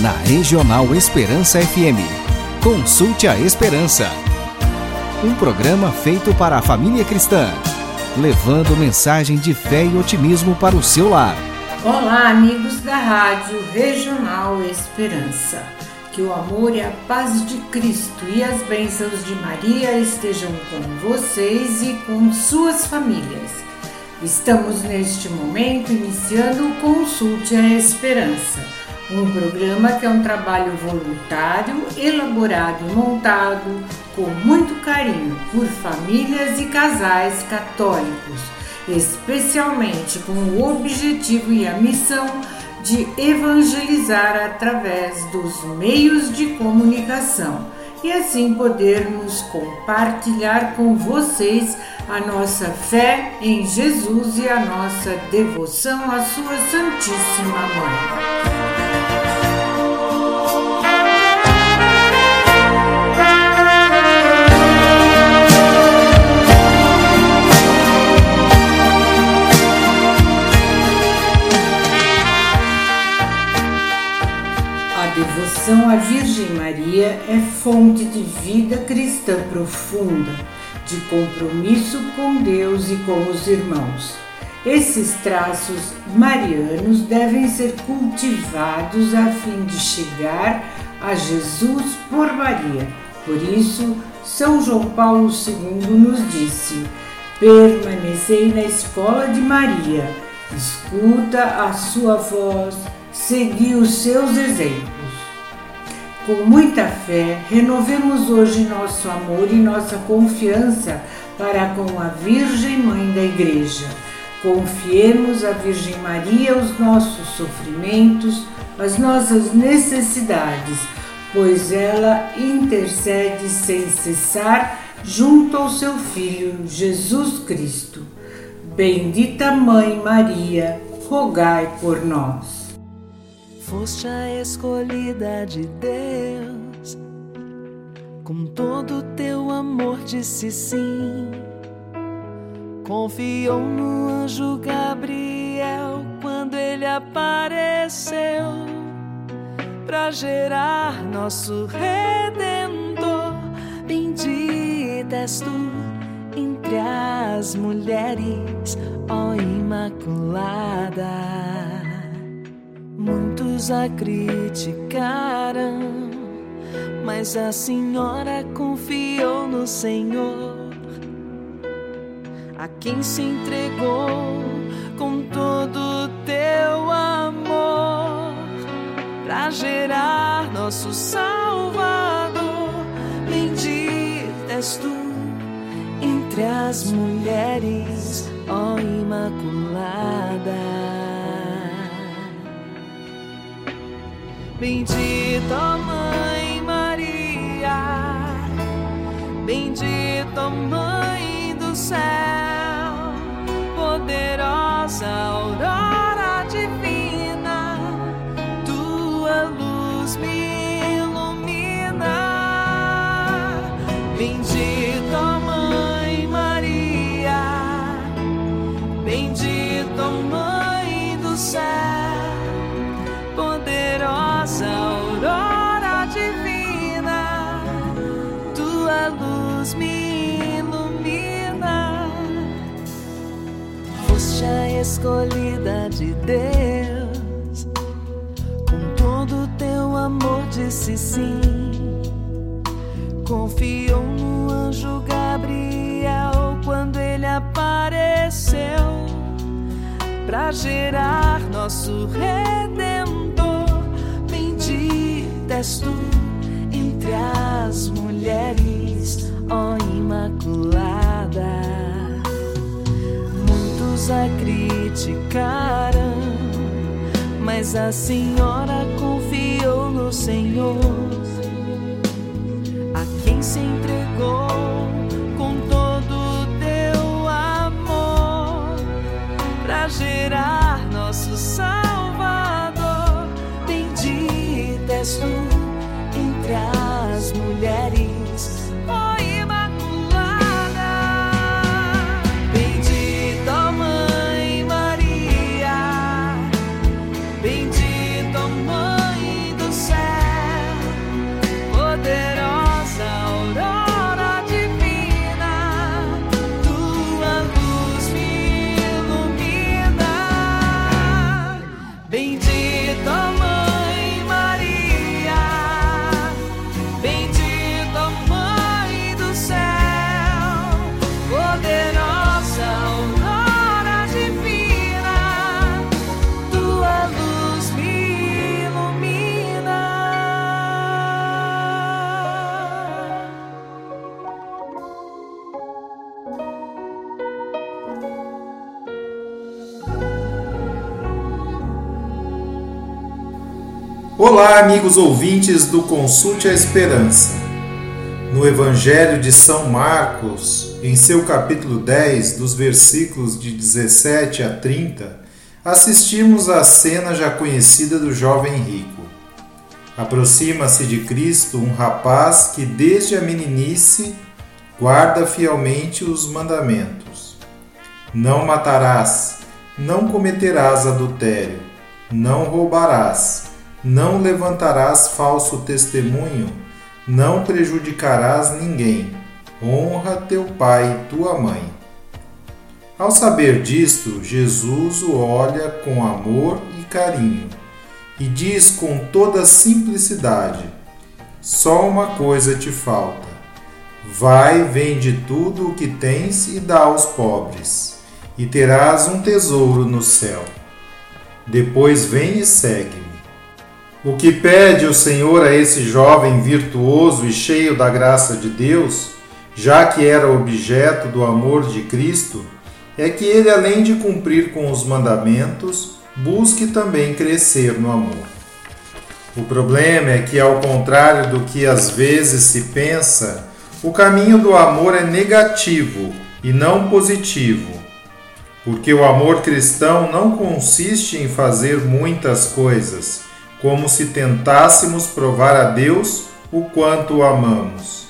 na Regional Esperança FM. Consulte a Esperança. Um programa feito para a família cristã, levando mensagem de fé e otimismo para o seu lar. Olá, amigos da Rádio Regional Esperança. Que o amor e a paz de Cristo e as bênçãos de Maria estejam com vocês e com suas famílias. Estamos neste momento iniciando o Consulte a Esperança, um programa que é um trabalho voluntário, elaborado e montado com muito carinho por famílias e casais católicos, especialmente com o objetivo e a missão de evangelizar através dos meios de comunicação e assim podermos compartilhar com vocês a nossa fé em Jesus e a nossa devoção à Sua Santíssima Mãe. Vida cristã profunda, de compromisso com Deus e com os irmãos. Esses traços marianos devem ser cultivados a fim de chegar a Jesus por Maria. Por isso, São João Paulo II nos disse: permanecei na escola de Maria, escuta a sua voz, segui os seus exemplos. Com muita fé, renovemos hoje nosso amor e nossa confiança para com a Virgem Mãe da Igreja. Confiemos à Virgem Maria os nossos sofrimentos, as nossas necessidades, pois ela intercede sem cessar junto ao seu Filho Jesus Cristo. Bendita Mãe Maria, rogai por nós foste a escolhida de Deus. Com todo teu amor disse sim. Confiou no anjo Gabriel quando ele apareceu para gerar nosso redentor. Bendita és tu entre as mulheres, ó Imaculada. Muitos a criticaram, mas a senhora confiou no Senhor, a quem se entregou com todo teu amor, para gerar nosso Salvador. Bendita és tu entre as mulheres, ó Imaculada. Bendita Mãe Maria, bendita Mãe do céu, escolhida de Deus, com todo teu amor disse sim. Confiou no anjo Gabriel quando ele apareceu para gerar nosso redentor. Bendita és tu entre as mulheres, ó Imaculada a criticaram, mas a senhora confiou no Senhor, a quem se entregou com todo o teu amor para gerar nosso Salvador. Bendita és tu amigos ouvintes do Consulte a Esperança. No Evangelho de São Marcos, em seu capítulo 10, dos versículos de 17 a 30, assistimos à cena já conhecida do jovem rico. Aproxima-se de Cristo um rapaz que, desde a meninice, guarda fielmente os mandamentos. Não matarás, não cometerás adultério, não roubarás não levantarás falso testemunho, não prejudicarás ninguém. Honra teu pai e tua mãe. Ao saber disto, Jesus o olha com amor e carinho e diz com toda simplicidade: Só uma coisa te falta. Vai, vende tudo o que tens e dá aos pobres, e terás um tesouro no céu. Depois vem e segue-me. O que pede o Senhor a esse jovem virtuoso e cheio da graça de Deus, já que era objeto do amor de Cristo, é que ele, além de cumprir com os mandamentos, busque também crescer no amor. O problema é que, ao contrário do que às vezes se pensa, o caminho do amor é negativo e não positivo, porque o amor cristão não consiste em fazer muitas coisas como se tentássemos provar a Deus o quanto o amamos.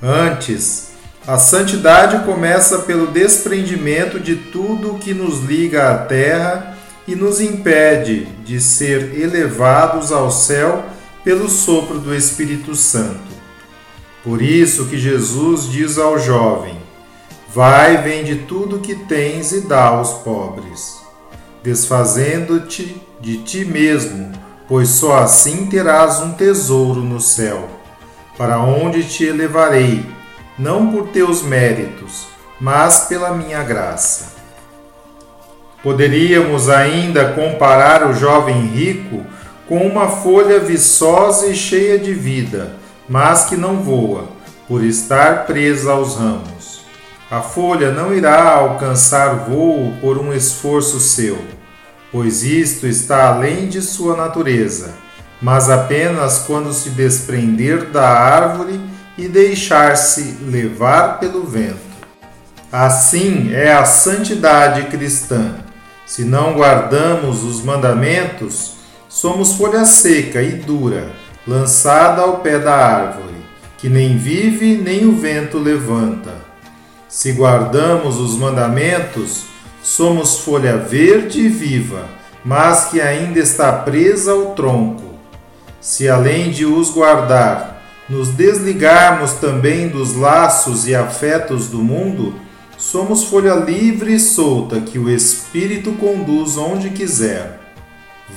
Antes, a santidade começa pelo desprendimento de tudo o que nos liga à terra e nos impede de ser elevados ao céu pelo sopro do Espírito Santo. Por isso que Jesus diz ao jovem: Vai, vende tudo que tens e dá aos pobres, desfazendo-te de ti mesmo pois só assim terás um tesouro no céu, para onde te elevarei, não por teus méritos, mas pela minha graça. Poderíamos ainda comparar o jovem rico com uma folha viçosa e cheia de vida, mas que não voa, por estar presa aos ramos. A folha não irá alcançar voo por um esforço seu pois isto está além de sua natureza, mas apenas quando se desprender da árvore e deixar-se levar pelo vento. Assim é a santidade cristã. Se não guardamos os mandamentos, somos folha seca e dura, lançada ao pé da árvore, que nem vive nem o vento levanta. Se guardamos os mandamentos, Somos folha verde e viva, mas que ainda está presa ao tronco. Se além de os guardar, nos desligarmos também dos laços e afetos do mundo, somos folha livre e solta que o Espírito conduz onde quiser.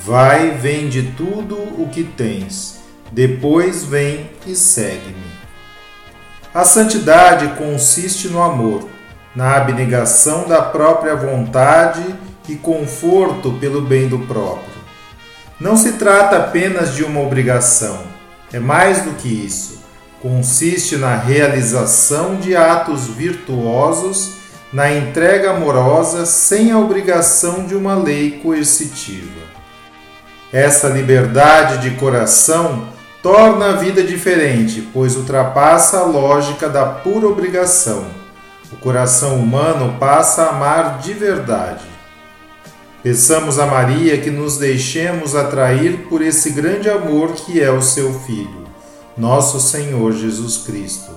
Vai, vende tudo o que tens, depois vem e segue-me. A santidade consiste no amor na abnegação da própria vontade e conforto pelo bem do próprio. Não se trata apenas de uma obrigação, é mais do que isso. Consiste na realização de atos virtuosos, na entrega amorosa sem a obrigação de uma lei coercitiva. Essa liberdade de coração torna a vida diferente, pois ultrapassa a lógica da pura obrigação o coração humano passa a amar de verdade. Peçamos a Maria que nos deixemos atrair por esse grande amor que é o seu Filho, nosso Senhor Jesus Cristo.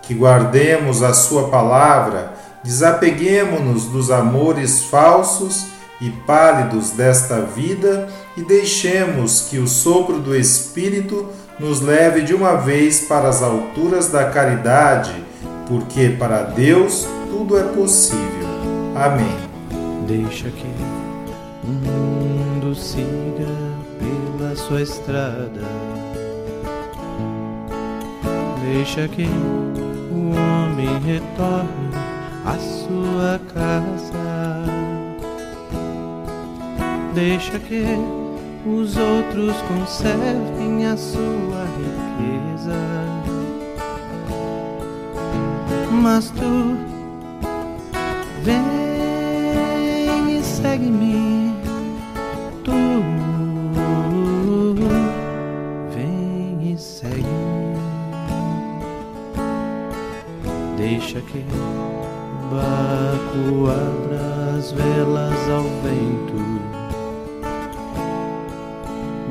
Que guardemos a Sua palavra, desapeguemos-nos dos amores falsos e pálidos desta vida e deixemos que o sopro do Espírito nos leve de uma vez para as alturas da caridade porque para Deus tudo é possível. Amém. Deixa que o mundo siga pela sua estrada. Deixa que o homem retorne à sua casa. Deixa que os outros conservem a sua Mas tu. Vem e segue-me, tu. Vem e segue-me. Deixa que barco abra as velas ao vento.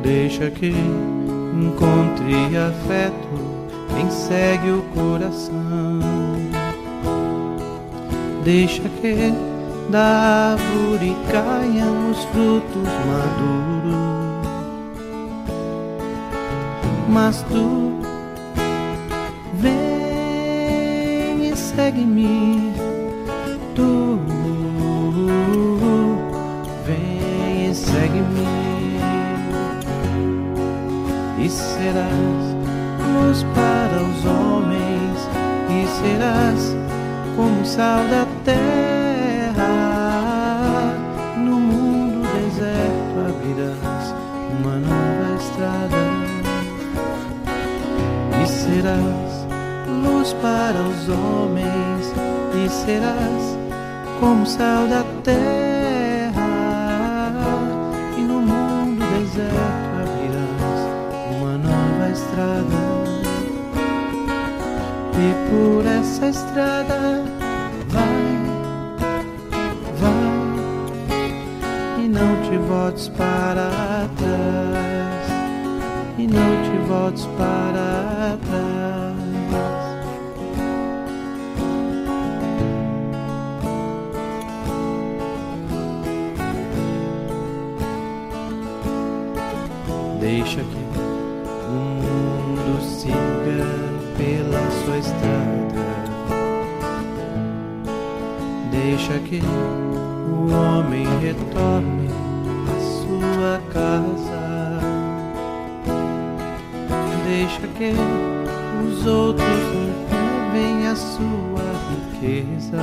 Deixa que encontre afeto quem segue o coração. Deixa que da árvore caiam os frutos maduros. Mas tu vem e segue-me. Tu vem e segue-me. E serás luz para os homens, e serás como sal da terra. No mundo deserto abrirás uma nova estrada, e serás luz para os homens, e serás como sal da terra. E no mundo deserto abrirás uma nova estrada. E por essa estrada te voltes para trás, e não te voltes para trás. Deixa que o mundo siga pela sua estrada. Deixa que o homem retorne sua casa. Deixa que os outros roubem a sua riqueza.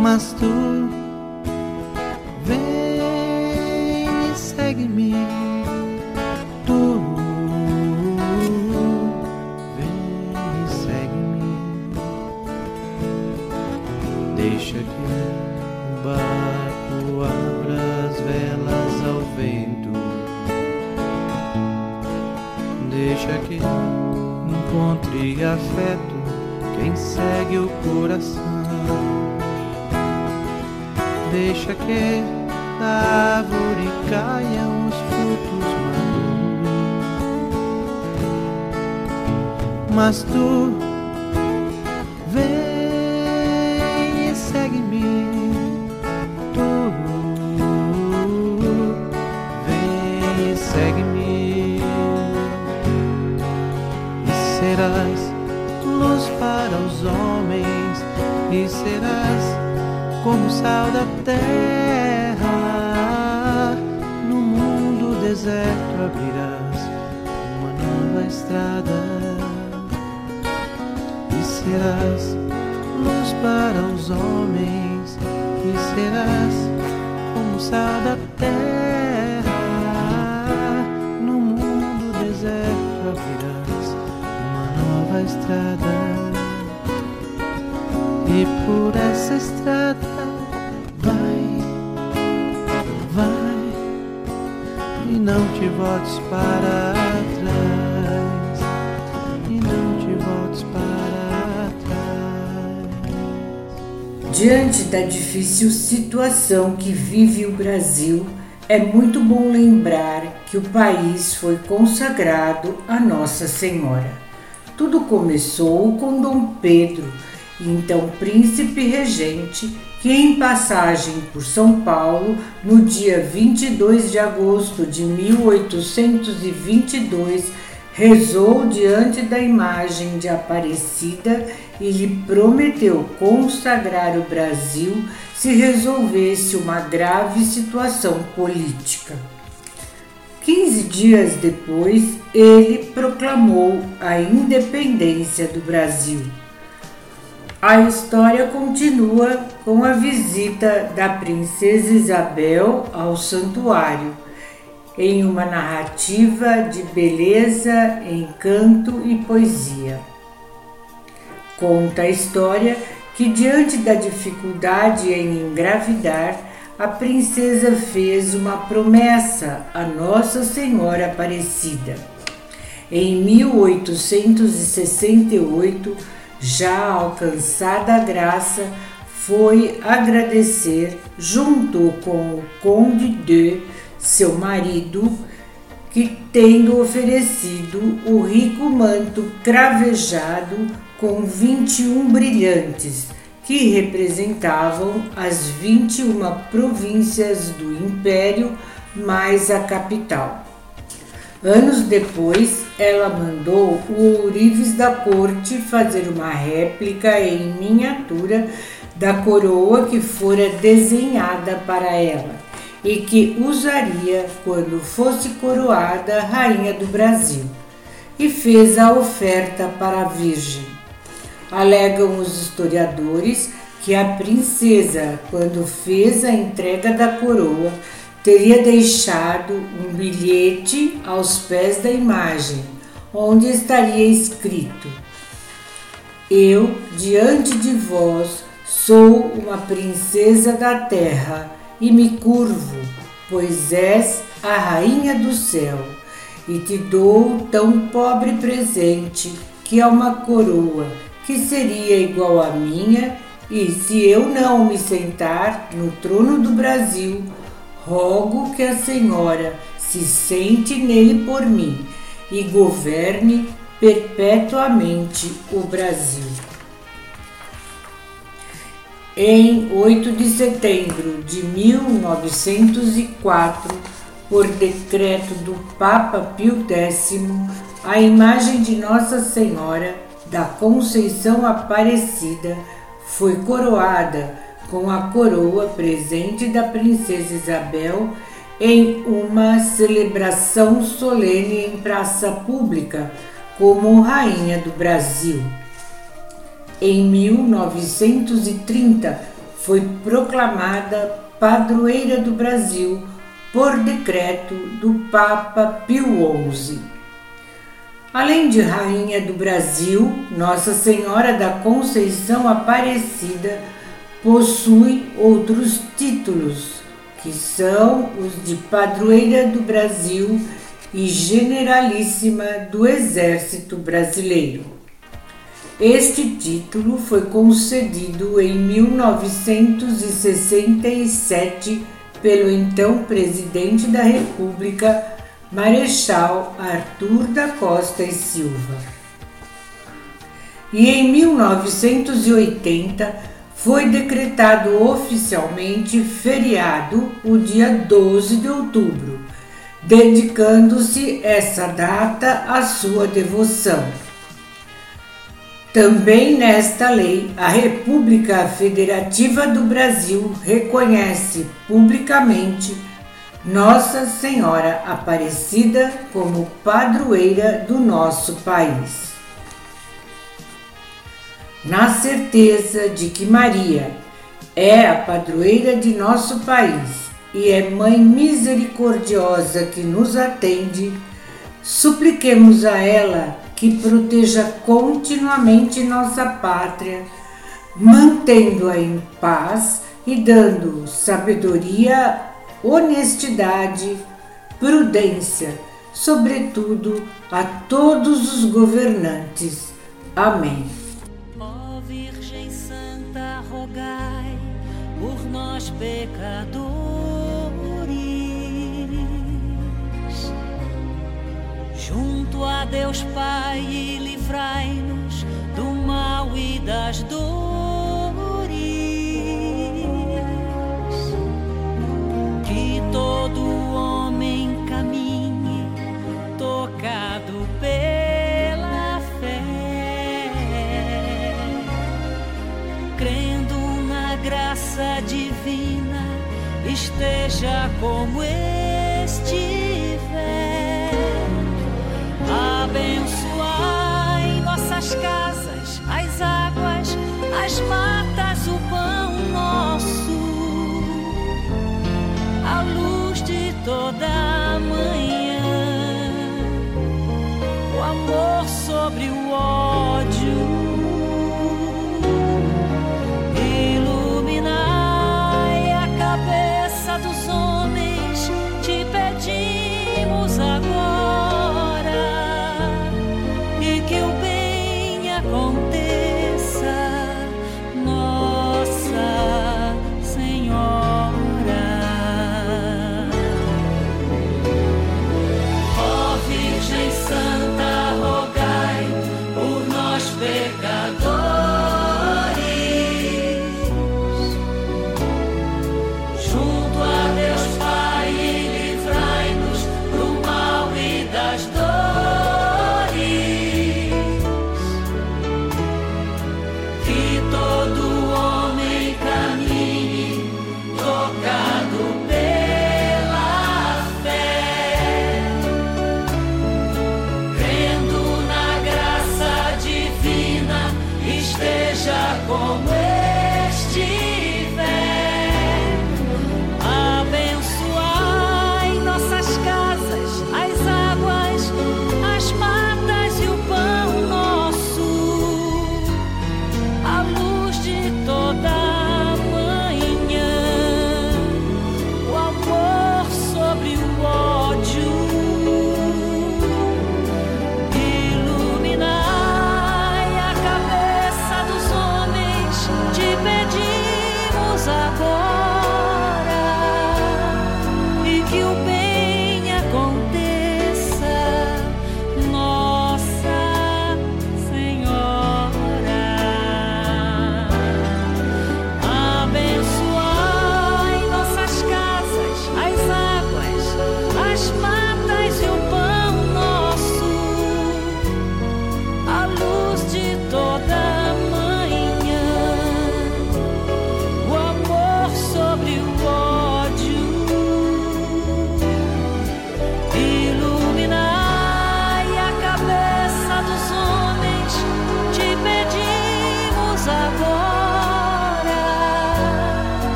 Mas tu afeto quem segue o coração. Deixa que da árvore caiam os frutos maduros. Mas tu serás como sal da terra. No mundo deserto abrirás uma nova estrada e serás luz para os homens e serás como sal da terra. No mundo deserto abrirás uma nova estrada e por essa estrada vai, vai e não te voltes para trás e não te voltes para trás. Diante da difícil situação que vive o Brasil, é muito bom lembrar que o país foi consagrado a Nossa Senhora. Tudo começou com Dom Pedro, então príncipe regente, que em passagem por São Paulo, no dia 22 de agosto de 1822, rezou diante da imagem de Aparecida e lhe prometeu consagrar o Brasil se resolvesse uma grave situação política. Quinze dias depois, ele proclamou a independência do Brasil. A história continua com a visita da princesa Isabel ao santuário, em uma narrativa de beleza, encanto e poesia. Conta a história que, diante da dificuldade em engravidar, a princesa fez uma promessa a Nossa Senhora Aparecida. Em 1868, já alcançada a graça, foi agradecer junto com o Conde de, seu marido, que tendo oferecido o rico manto cravejado com 21 brilhantes, que representavam as 21 províncias do império mais a capital. Anos depois, ela mandou o ourives da corte fazer uma réplica em miniatura da coroa que fora desenhada para ela e que usaria quando fosse coroada rainha do Brasil, e fez a oferta para a Virgem. Alegam os historiadores que a princesa, quando fez a entrega da coroa, teria deixado um bilhete aos pés da imagem, onde estaria escrito: Eu, diante de vós, sou uma princesa da terra e me curvo, pois és a rainha do céu, e te dou tão pobre presente que é uma coroa que seria igual à minha, e se eu não me sentar no trono do Brasil, rogo que a Senhora se sente nele por mim e governe perpetuamente o Brasil. Em 8 de setembro de 1904, por decreto do Papa Pio X, a imagem de Nossa Senhora da Conceição Aparecida foi coroada com a coroa presente da princesa Isabel em uma celebração solene em praça pública como rainha do Brasil. Em 1930 foi proclamada padroeira do Brasil por decreto do Papa Pio XI. Além de Rainha do Brasil, Nossa Senhora da Conceição Aparecida possui outros títulos, que são os de Padroeira do Brasil e Generalíssima do Exército Brasileiro. Este título foi concedido em 1967 pelo então presidente da República, Marechal Arthur da Costa e Silva. E em 1980 foi decretado oficialmente feriado o dia 12 de outubro, dedicando-se essa data à sua devoção. Também nesta lei, a República Federativa do Brasil reconhece publicamente Nossa Senhora Aparecida como padroeira do nosso país na certeza de que Maria é a padroeira de nosso país e é Mãe misericordiosa que nos atende, supliquemos a ela que proteja continuamente nossa pátria, mantendo-a em paz e dando sabedoria, honestidade, prudência, sobretudo a todos os governantes. Amém. Nós pecadores, junto a Deus Pai livrai-nos do mal e das dores, esteja como estiver.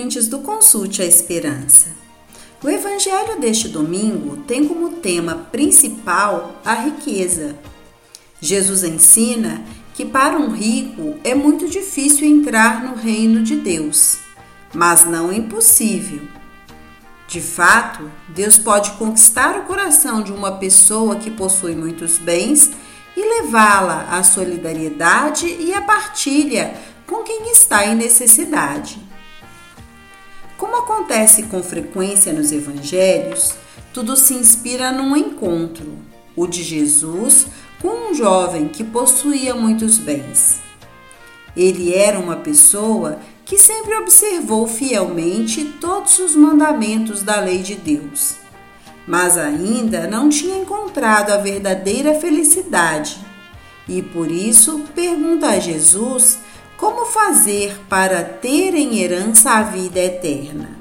Ouvintes do Consulte a Esperança. O Evangelho deste domingo tem como tema principal a riqueza. Jesus ensina que para um rico é muito difícil entrar no reino de Deus, mas não impossível. De fato, Deus pode conquistar o coração de uma pessoa que possui muitos bens e levá-la à solidariedade e à partilha com quem está em necessidade. Como acontece com frequência nos evangelhos, tudo se inspira num encontro, o de Jesus com um jovem que possuía muitos bens. Ele era uma pessoa que sempre observou fielmente todos os mandamentos da lei de Deus, mas ainda não tinha encontrado a verdadeira felicidade e por isso pergunta a Jesus como fazer para ter em herança a vida eterna.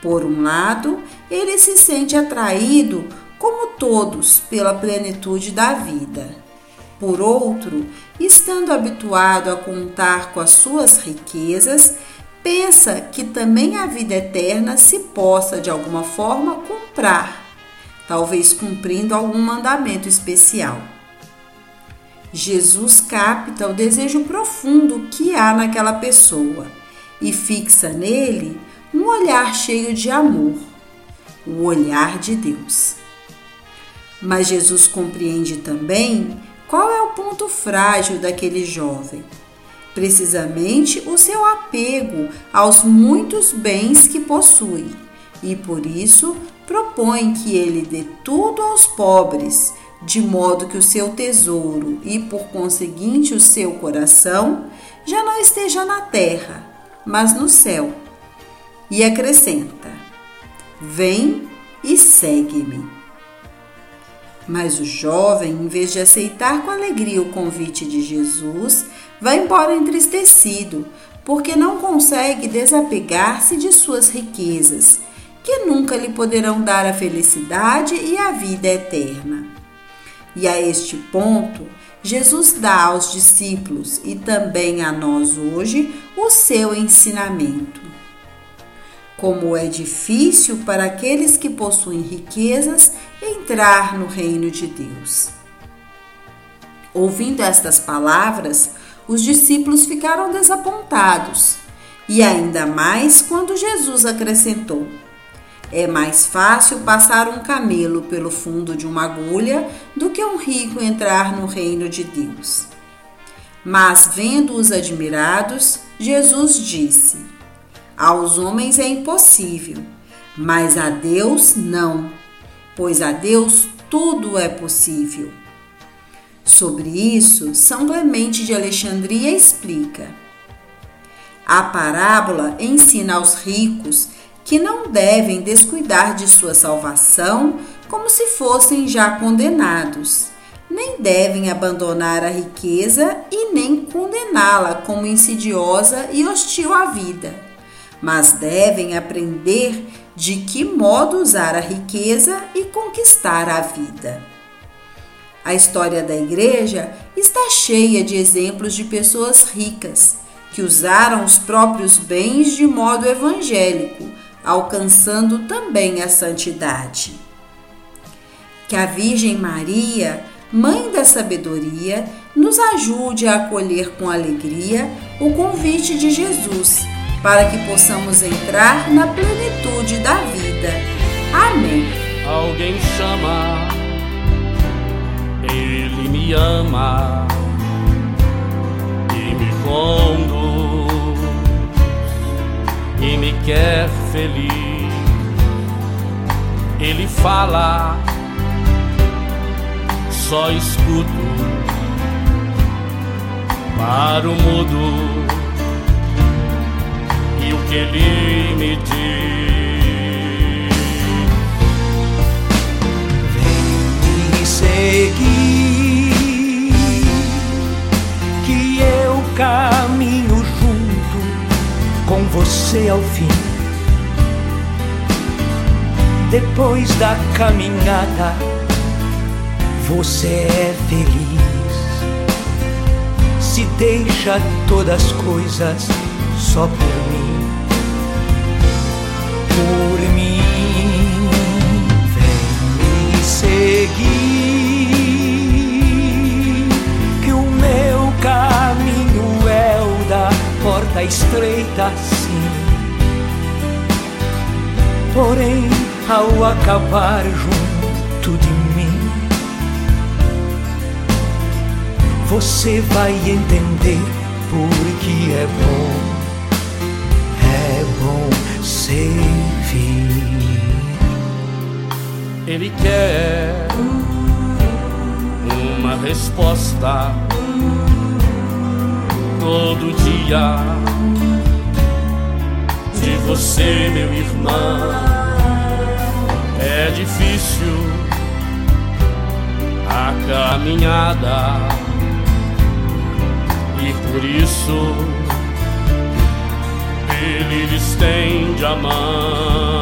Por um lado, ele se sente atraído, como todos, pela plenitude da vida. Por outro, estando habituado a contar com as suas riquezas, pensa que também a vida eterna se possa de alguma forma comprar, talvez cumprindo algum mandamento especial. Jesus capta o desejo profundo que há naquela pessoa e fixa nele um olhar cheio de amor, o olhar de Deus. Mas Jesus compreende também qual é o ponto frágil daquele jovem. Precisamente o seu apego aos muitos bens que possui, e por isso propõe que ele dê tudo aos pobres de modo que o seu tesouro e, por conseguinte, o seu coração já não esteja na terra, mas no céu. E acrescenta: Vem e segue-me. Mas o jovem, em vez de aceitar com alegria o convite de Jesus, vai embora entristecido, porque não consegue desapegar-se de suas riquezas, que nunca lhe poderão dar a felicidade e a vida eterna. E a este ponto, Jesus dá aos discípulos e também a nós hoje o seu ensinamento. Como é difícil para aqueles que possuem riquezas entrar no reino de Deus. Ouvindo estas palavras, os discípulos ficaram desapontados, e ainda mais quando Jesus acrescentou: é mais fácil passar um camelo pelo fundo de uma agulha do que um rico entrar no reino de Deus. Mas, vendo-os admirados, Jesus disse: Aos homens é impossível, mas a Deus não, pois a Deus tudo é possível. Sobre isso, São Clemente de Alexandria explica. A parábola ensina aos ricos que não devem descuidar de sua salvação como se fossem já condenados, nem devem abandonar a riqueza e nem condená-la como insidiosa e hostil à vida, mas devem aprender de que modo usar a riqueza e conquistar a vida. A história da igreja está cheia de exemplos de pessoas ricas que usaram os próprios bens de modo evangélico alcançando também a santidade. Que a Virgem Maria, Mãe da Sabedoria, nos ajude a acolher com alegria o convite de Jesus, para que possamos entrar na plenitude da vida. Amém. Alguém chama, Ele me ama e me conduz me quer feliz. Ele fala, só escuto para o mudo e o que ele me diz. Vem me seguir, que eu caminho com você ao fim. Depois da caminhada, você é feliz. Se deixa todas as coisas só por mim. Por mim, vem me seguir. Que o meu carro estreita sim. Porém, ao acabar junto de mim, você vai entender porque é bom, é bom servir. Ele quer uma resposta todo dia de você, meu irmão. É difícil a caminhada e por isso ele estende a mão.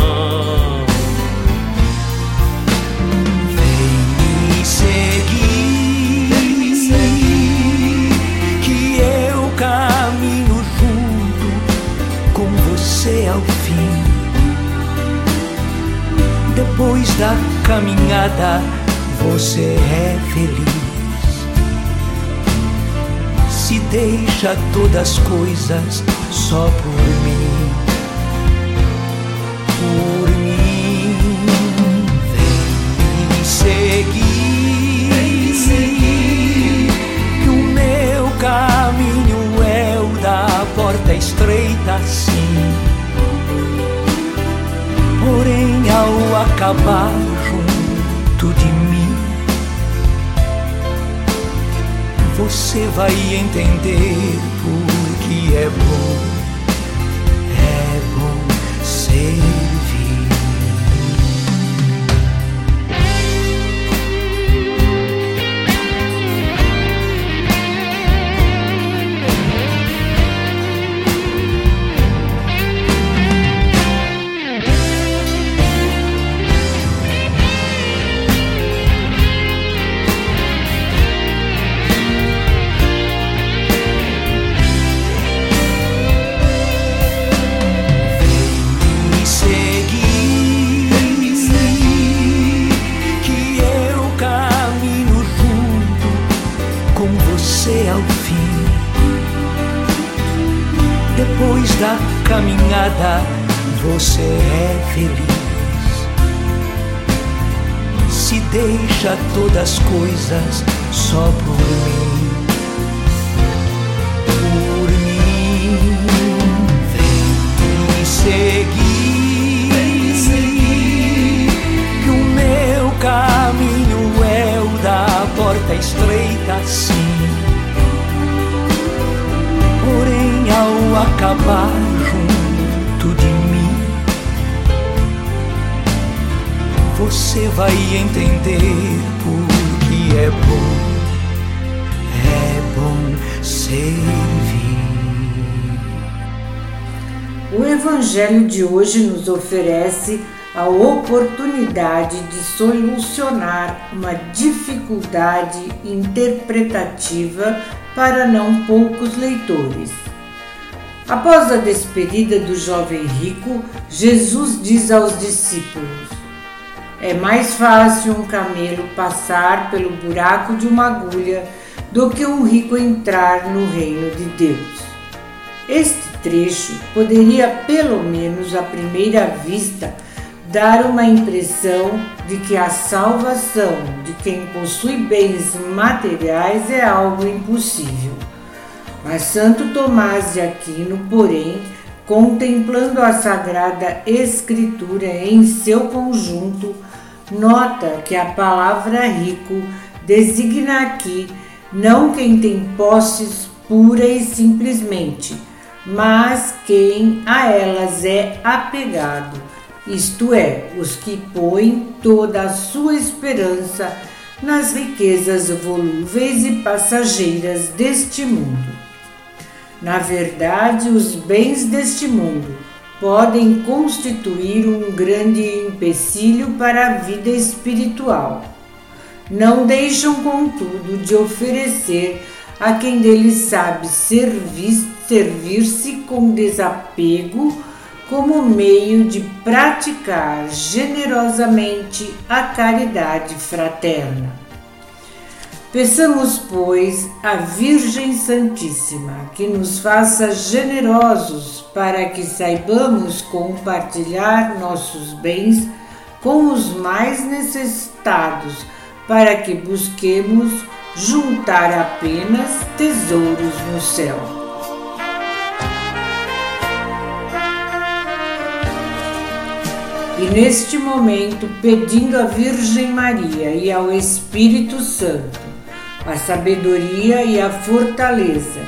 Você ao fim. Depois da caminhada, você é feliz. Se deixa todas as coisas só por mim. Por mim, vem me seguir. Vem me seguir. O meu caminho é o da porta estreita, sim. Porém, ao acabar junto de mim, você vai entender porque é bom, as coisas só Evangelho de hoje nos oferece a oportunidade de solucionar uma dificuldade interpretativa para não poucos leitores. Após a despedida do jovem rico, Jesus diz aos discípulos: É mais fácil um camelo passar pelo buraco de uma agulha do que um rico entrar no reino de Deus. Este trecho poderia, pelo menos à primeira vista, dar uma impressão de que a salvação de quem possui bens materiais é algo impossível. Mas Santo Tomás de Aquino, porém, contemplando a Sagrada Escritura em seu conjunto, nota que a palavra rico designa aqui não quem tem posses pura e simplesmente, mas quem a elas é apegado, isto é, os que põem toda a sua esperança nas riquezas volúveis e passageiras deste mundo. Na verdade, os bens deste mundo podem constituir um grande empecilho para a vida espiritual. Não deixam, contudo, de oferecer a quem deles sabe servir- servir-se com desapego como meio de praticar generosamente a caridade fraterna. Peçamos, pois, à Virgem Santíssima que nos faça generosos para que saibamos compartilhar nossos bens com os mais necessitados, para que busquemos juntar apenas tesouros no céu. E neste momento, pedindo à Virgem Maria e ao Espírito Santo a sabedoria e a fortaleza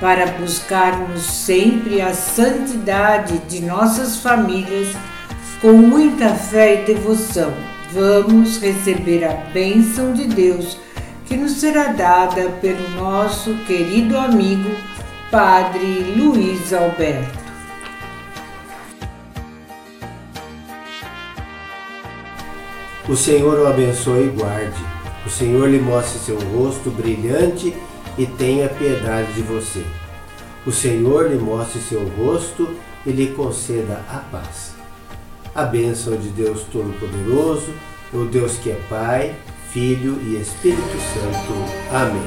para buscarmos sempre a santidade de nossas famílias com muita fé e devoção. Vamos receber a bênção de Deus que nos será dada pelo nosso querido amigo Padre Luiz Alberto. O Senhor o abençoe e guarde. O Senhor lhe mostre seu rosto brilhante e tenha piedade de você. O Senhor lhe mostre seu rosto e lhe conceda a paz. A bênção de Deus Todo-Poderoso, o Deus que é Pai, Filho e Espírito Santo. Amém.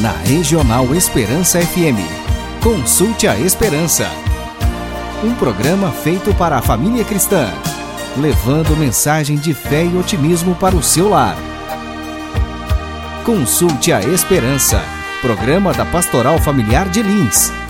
Na Regional Esperança FM. Consulte a Esperança. Um programa feito para a família cristã levando mensagem de fé e otimismo para o seu lar. Consulte a Esperança, programa da Pastoral Familiar de Lins.